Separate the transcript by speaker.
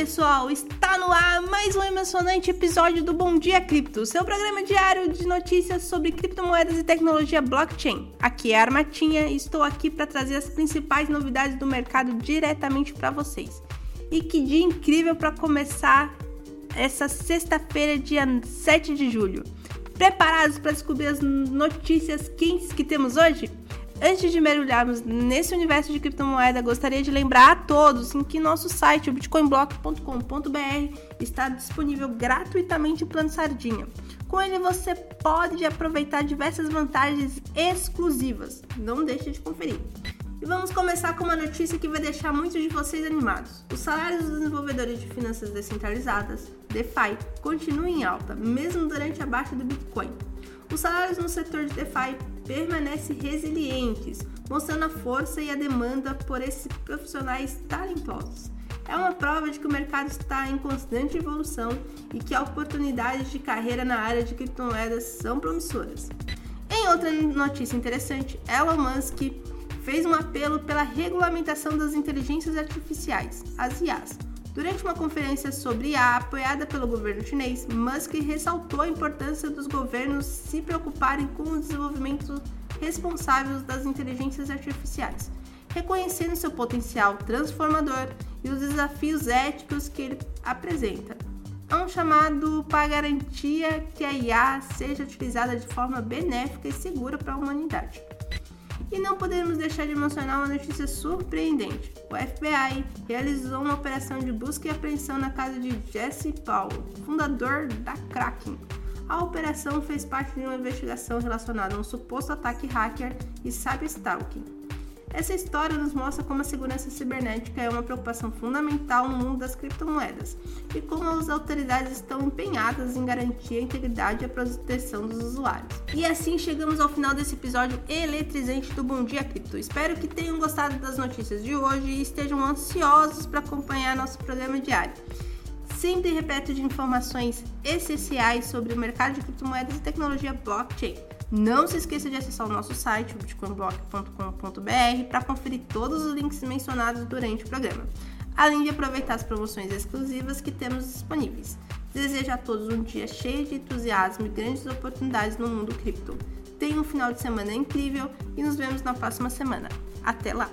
Speaker 1: pessoal, está no ar mais um emocionante episódio do Bom Dia Cripto, seu programa diário de notícias sobre criptomoedas e tecnologia blockchain. Aqui é a Armatinha e estou aqui para trazer as principais novidades do mercado diretamente para vocês. E que dia incrível para começar essa sexta-feira, dia 7 de julho. Preparados para descobrir as notícias quentes que temos hoje? Antes de mergulharmos nesse universo de criptomoeda, gostaria de lembrar a todos em que nosso site, o bitcoinblock.com.br, está disponível gratuitamente o plano Sardinha. Com ele você pode aproveitar diversas vantagens exclusivas. Não deixe de conferir. E vamos começar com uma notícia que vai deixar muitos de vocês animados. Os salários dos desenvolvedores de finanças descentralizadas, DeFi, continuam em alta, mesmo durante a baixa do Bitcoin. Os salários no setor de DeFi permanecem resilientes, mostrando a força e a demanda por esses profissionais talentosos. É uma prova de que o mercado está em constante evolução e que oportunidades de carreira na área de criptomoedas são promissoras. Em outra notícia interessante, Elon Musk fez um apelo pela regulamentação das inteligências artificiais, as IAs, Durante uma conferência sobre IA apoiada pelo governo chinês, Musk ressaltou a importância dos governos se preocuparem com o desenvolvimento responsável das inteligências artificiais, reconhecendo seu potencial transformador e os desafios éticos que ele apresenta. É um chamado para garantir que a IA seja utilizada de forma benéfica e segura para a humanidade. E não podemos deixar de mencionar uma notícia surpreendente. O FBI realizou uma operação de busca e apreensão na casa de Jesse Paul, fundador da Kraken. A operação fez parte de uma investigação relacionada a um suposto ataque hacker e cyberstalking. Essa história nos mostra como a segurança cibernética é uma preocupação fundamental no mundo das criptomoedas e como as autoridades estão empenhadas em garantir a integridade e a proteção dos usuários. E assim chegamos ao final desse episódio eletrizante do Bom Dia Cripto. Espero que tenham gostado das notícias de hoje e estejam ansiosos para acompanhar nosso programa diário sempre repleto de informações essenciais sobre o mercado de criptomoedas e tecnologia blockchain. Não se esqueça de acessar o nosso site, bitcoinblock.com.br, para conferir todos os links mencionados durante o programa, além de aproveitar as promoções exclusivas que temos disponíveis. Desejo a todos um dia cheio de entusiasmo e grandes oportunidades no mundo cripto. Tenha um final de semana incrível e nos vemos na próxima semana. Até lá!